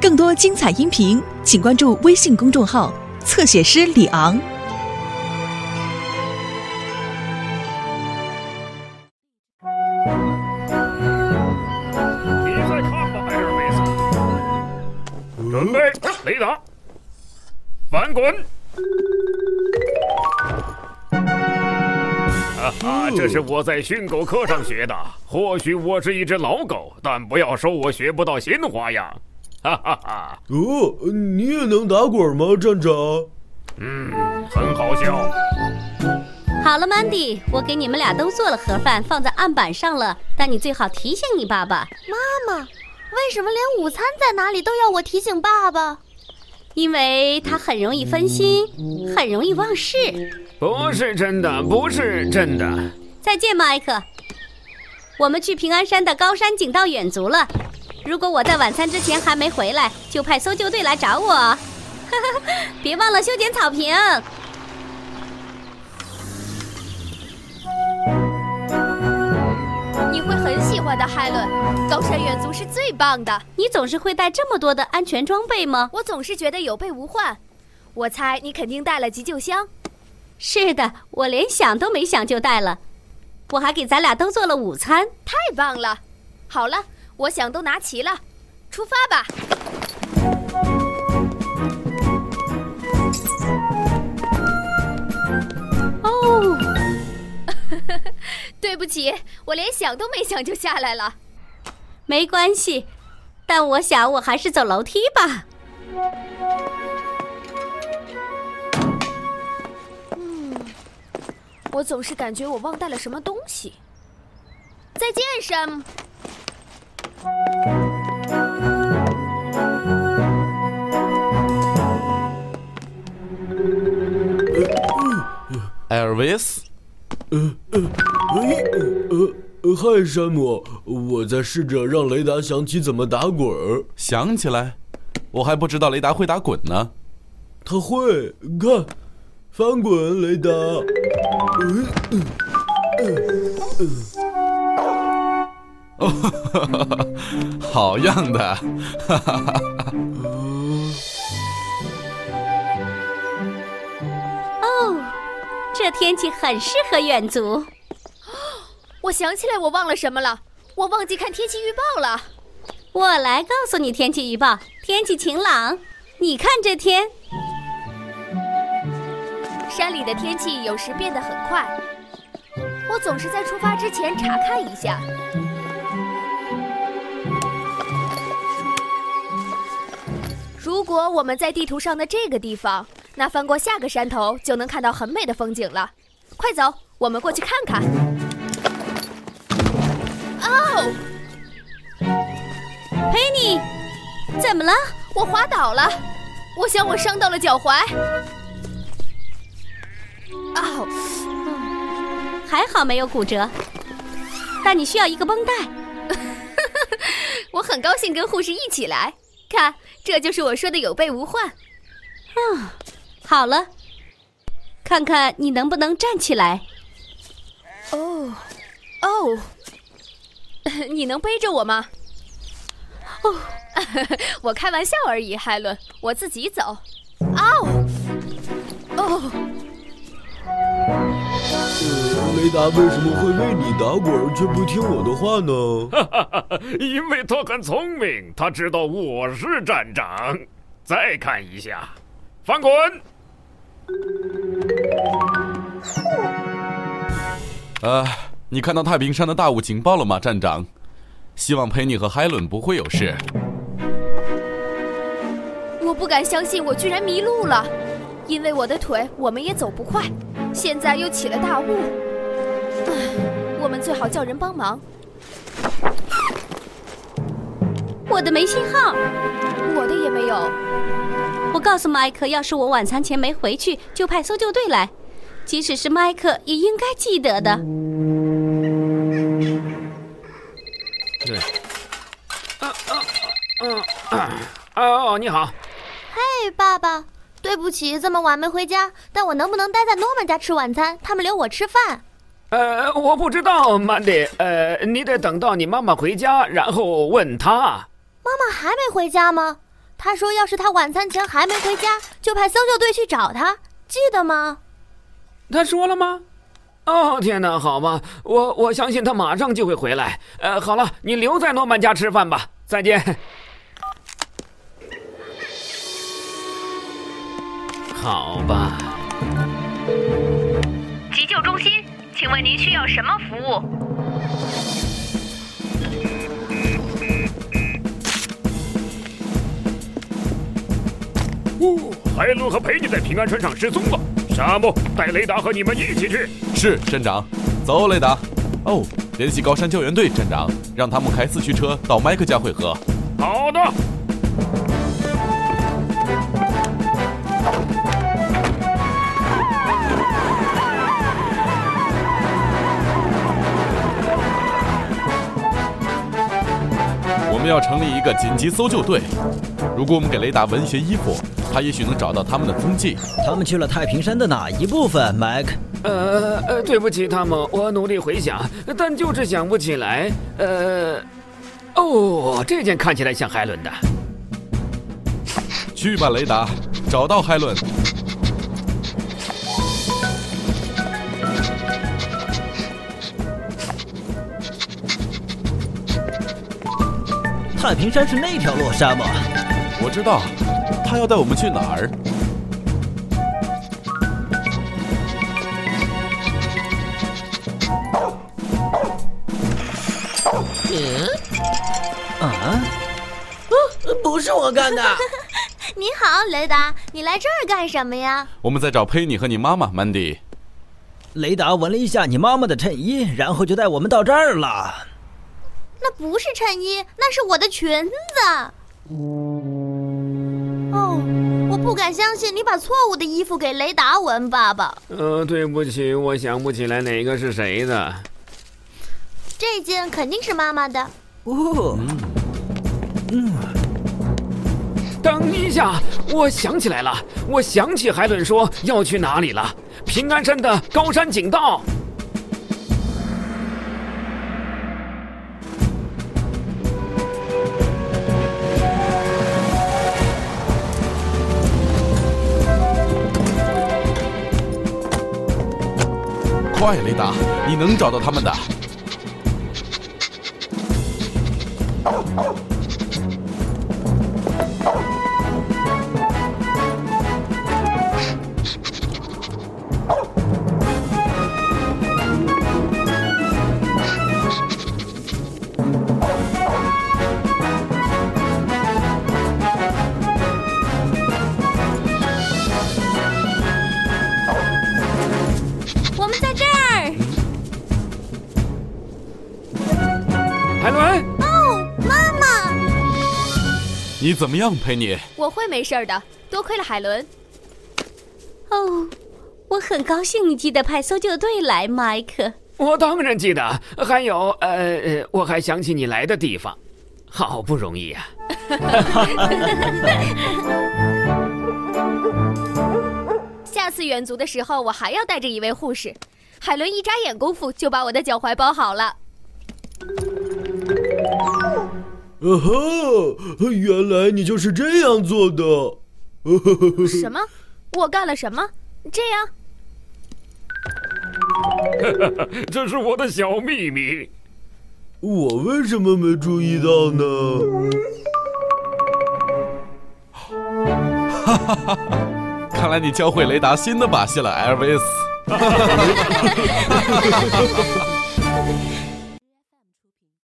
更多精彩音频，请关注微信公众号“侧写师李昂”。你再看吧，艾尔维斯。准备，雷达，翻滚！哈哈，这是我在训狗课上学的。或许我是一只老狗，但不要说我学不到新花样。哈哈哈！哦，你也能打滚吗，站长？嗯，很好笑。好了，Mandy，我给你们俩都做了盒饭，放在案板上了。但你最好提醒你爸爸，妈妈，为什么连午餐在哪里都要我提醒爸爸？因为他很容易分心，很容易忘事。不是真的，不是真的。再见，麦克。我们去平安山的高山景道远足了。如果我在晚餐之前还没回来，就派搜救队来找我。别忘了修剪草坪。欢的，海伦。高山远足是最棒的。你总是会带这么多的安全装备吗？我总是觉得有备无患。我猜你肯定带了急救箱。是的，我连想都没想就带了。我还给咱俩都做了午餐，太棒了！好了，我想都拿齐了，出发吧。对不起，我连想都没想就下来了。没关系，但我想我还是走楼梯吧。嗯，我总是感觉我忘带了什么东西。再见，Sam。艾尔维斯，呃呃，嗨，山姆，我在试着让雷达想起怎么打滚儿。想起来，我还不知道雷达会打滚呢。他会，看，翻滚，雷达。嗯嗯嗯嗯。哦，哈哈哈！好样的，哈哈哈！哦，这天气很适合远足。我想起来，我忘了什么了？我忘记看天气预报了。我来告诉你天气预报：天气晴朗。你看这天，山里的天气有时变得很快。我总是在出发之前查看一下。如果我们在地图上的这个地方，那翻过下个山头就能看到很美的风景了。快走，我们过去看看。哦，佩妮，怎么了？我滑倒了，我想我伤到了脚踝。哦，还好没有骨折，但你需要一个绷带。我很高兴跟护士一起来。看，这就是我说的有备无患。嗯，好了，看看你能不能站起来。哦，哦，你能背着我吗？哦，我开玩笑而已，海伦，我自己走。哦，哦。呃，雷达为什么会为你打滚却不听我的话呢？哈哈哈，因为他很聪明，他知道我是站长。再看一下，翻滚。呃，你看到太平山的大雾警报了吗，站长？希望陪你和海伦不会有事。我不敢相信，我居然迷路了。因为我的腿，我们也走不快。现在又起了大雾，唉，我们最好叫人帮忙。我的没信号，我的也没有。我告诉麦克，要是我晚餐前没回去，就派搜救队来。即使是麦克，也应该记得的。对。啊啊啊啊！哦，你好。嘿，爸爸。对不起，这么晚没回家，但我能不能待在诺曼家吃晚餐？他们留我吃饭。呃，我不知道，曼迪。呃，你得等到你妈妈回家，然后问她。妈妈还没回家吗？她说要是她晚餐前还没回家，就派搜救队去找她，记得吗？他说了吗？哦，天哪，好吧，我我相信他马上就会回来。呃，好了，你留在诺曼家吃饭吧，再见。好吧。急救中心，请问您需要什么服务？哦，海伦和佩妮在平安船上失踪了。沙漠，带雷达和你们一起去。是，站长。走，雷达。哦，联系高山救援队，站长，让他们开四驱车到麦克家汇合。好的。们要成立一个紧急搜救队。如果我们给雷达文学衣服，他也许能找到他们的踪迹。他们去了太平山的哪一部分，麦克？呃呃，对不起，汤姆，我努力回想，但就是想不起来。呃，哦，这件看起来像海伦的。去吧，雷达，找到海伦。太平山是那条落，沙吗。我知道，他要带我们去哪儿？嗯？啊？哦，不是我干的。你好，雷达，你来这儿干什么呀？我们在找佩妮和你妈妈，曼迪。雷达闻了一下你妈妈的衬衣，然后就带我们到这儿了。那不是衬衣，那是我的裙子。哦，我不敢相信你把错误的衣服给雷达文，爸爸。呃，对不起，我想不起来哪个是谁的。这件肯定是妈妈的。哦，嗯，等一下，我想起来了，我想起海伦说要去哪里了，平安山的高山景道。快，雷达，你能找到他们的。你怎么样，佩妮？我会没事的，多亏了海伦。哦，我很高兴你记得派搜救队来，麦克。我当然记得，还有，呃，我还想起你来的地方，好不容易呀、下次远足的时候，我还要带着一位护士。海伦一眨眼功夫就把我的脚踝包好了。啊哈！原来你就是这样做的。什么？我干了什么？这样？这是我的小秘密。我为什么没注意到呢？哈哈哈！看来你教会雷达新的把戏了，艾尔维斯。